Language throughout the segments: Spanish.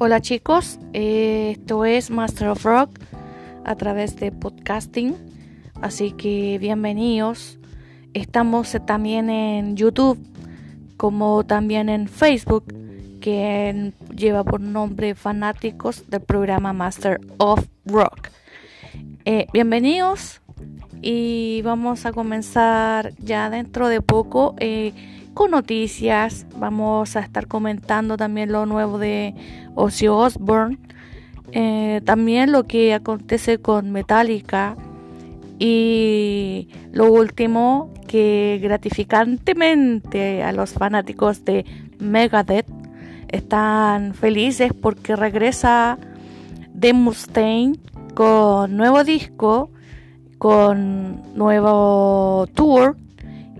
Hola chicos, esto es Master of Rock a través de podcasting, así que bienvenidos. Estamos también en YouTube como también en Facebook que lleva por nombre Fanáticos del programa Master of Rock. Eh, bienvenidos y vamos a comenzar ya dentro de poco. Eh, con noticias. Vamos a estar comentando también lo nuevo de Ozzy Osbourne. Eh, también lo que acontece con Metallica. Y lo último, que gratificantemente a los fanáticos de Megadeth están felices porque regresa The Mustaine con nuevo disco, con nuevo tour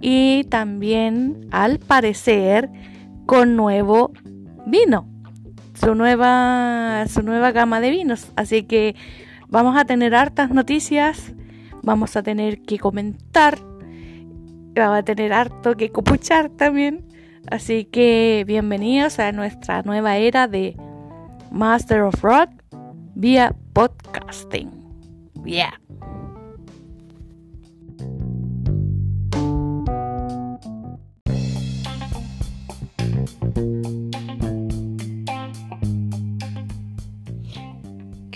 y también al parecer con nuevo vino, su nueva, su nueva gama de vinos. Así que vamos a tener hartas noticias, vamos a tener que comentar, vamos a tener harto que copuchar también. Así que bienvenidos a nuestra nueva era de Master of Rock vía podcasting. Yeah.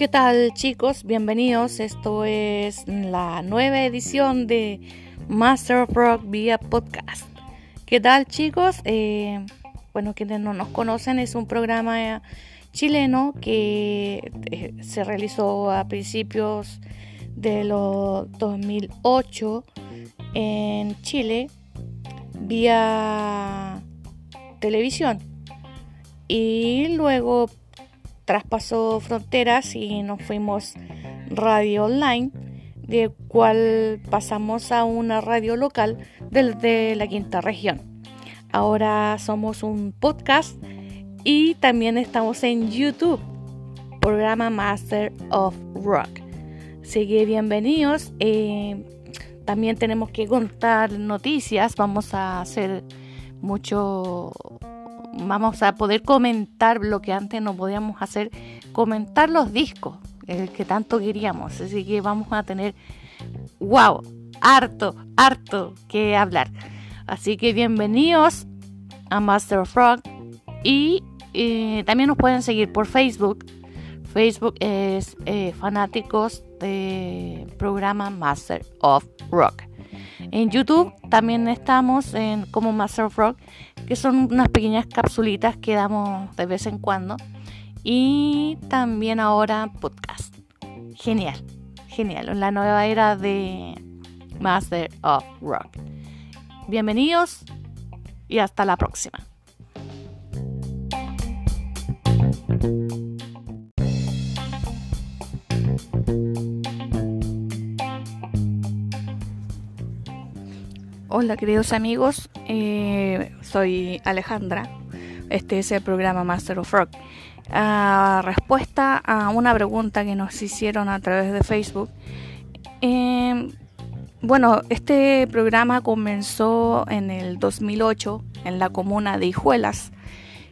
¿Qué tal chicos? Bienvenidos. Esto es la nueva edición de Master of Rock vía podcast. ¿Qué tal chicos? Eh, bueno, quienes no nos conocen, es un programa chileno que eh, se realizó a principios de los 2008 en Chile vía televisión y luego traspasó fronteras y nos fuimos radio online, de cual pasamos a una radio local desde la quinta región. Ahora somos un podcast y también estamos en YouTube, programa Master of Rock. Sigue bienvenidos. Eh, también tenemos que contar noticias. Vamos a hacer mucho vamos a poder comentar lo que antes no podíamos hacer, comentar los discos el que tanto queríamos. Así que vamos a tener, wow, harto, harto que hablar. Así que bienvenidos a Master of Rock y eh, también nos pueden seguir por Facebook. Facebook es eh, fanáticos de programa Master of Rock. En YouTube también estamos en como Master of Rock, que son unas pequeñas capsulitas que damos de vez en cuando. Y también ahora podcast. Genial, genial. En la nueva era de Master of Rock. Bienvenidos y hasta la próxima. Hola queridos amigos, eh, soy Alejandra, este es el programa Master of Rock. Ah, respuesta a una pregunta que nos hicieron a través de Facebook. Em, bueno, este programa comenzó en el 2008 en la comuna de Hijuelas,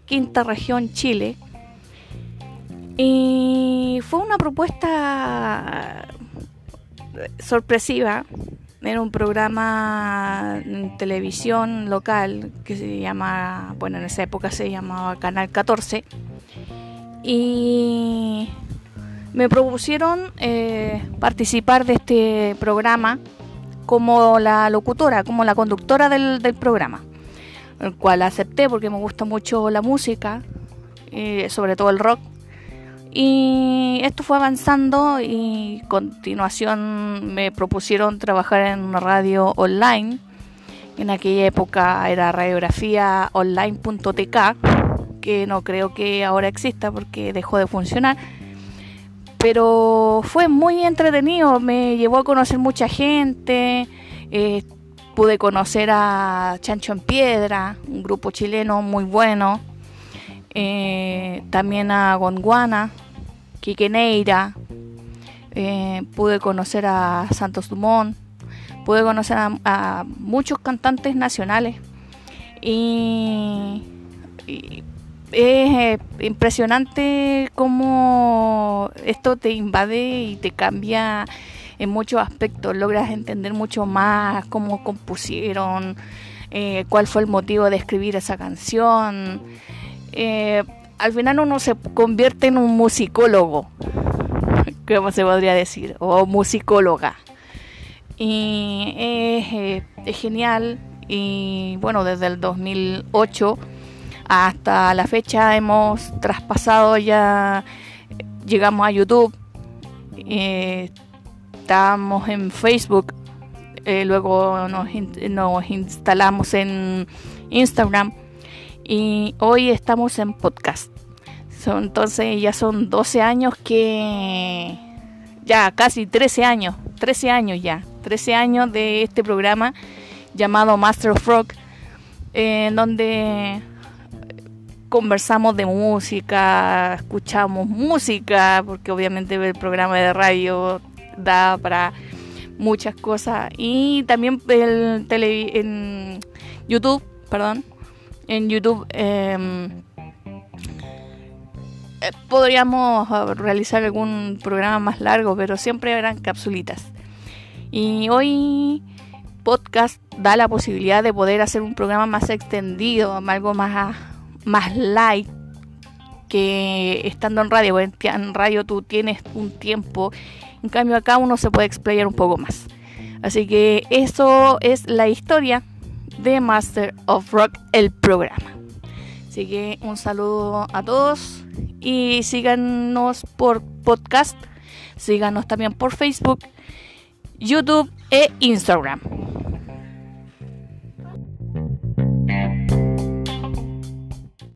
quinta región Chile. Y fue una propuesta sorpresiva era un programa en televisión local que se llama, bueno, en esa época se llamaba Canal 14. Y me propusieron eh, participar de este programa como la locutora, como la conductora del, programa, el cual acepté porque me gusta mucho la música, eh, sobre todo el rock. Y esto fue avanzando y continuación me propusieron trabajar en una radio online. En aquella época era radiografía online.tk, que no creo que ahora exista porque dejó de funcionar. Pero fue muy entretenido, me llevó a conocer mucha gente, eh, pude conocer a Chancho en Piedra, un grupo chileno muy bueno eh, también a Gondwana, Quique Neira, eh, pude conocer a Santos Dumont, pude conocer a, muchos cantantes nacionales y, es impresionante cómo esto te invade y te cambia en muchos aspectos. Logras entender mucho más cómo compusieron, eh, cuál fue el motivo de escribir esa canción. Eh, al final uno se convierte en un musicólogo, como se podría decir, o musicóloga. Y es, es genial. Y bueno, desde el 2008 hasta la fecha hemos traspasado ya, llegamos a YouTube, eh, estamos en Facebook, eh, luego nos, nos instalamos en Instagram y hoy estamos en podcast. entonces ya son 12 años que... Ya, casi 13 años, 13 años ya, 13 años de este programa llamado Master of Rock, en donde conversamos de música, escuchamos música, porque obviamente el programa de radio da para muchas cosas. Y también el tele, en YouTube, perdón, en YouTube em, eh, podríamos realizar algún programa más largo, pero siempre eran capsulitas. Y hoy podcast da la posibilidad de poder hacer un programa más extendido, algo más más light que estando en radio. En radio tú tienes un tiempo, en cambio acá uno se puede explayar un poco más. Así que eso es la historia de Master of Rock, el programa. Así que un saludo a todos y síganos por podcast, síganos también por Facebook, YouTube e Instagram.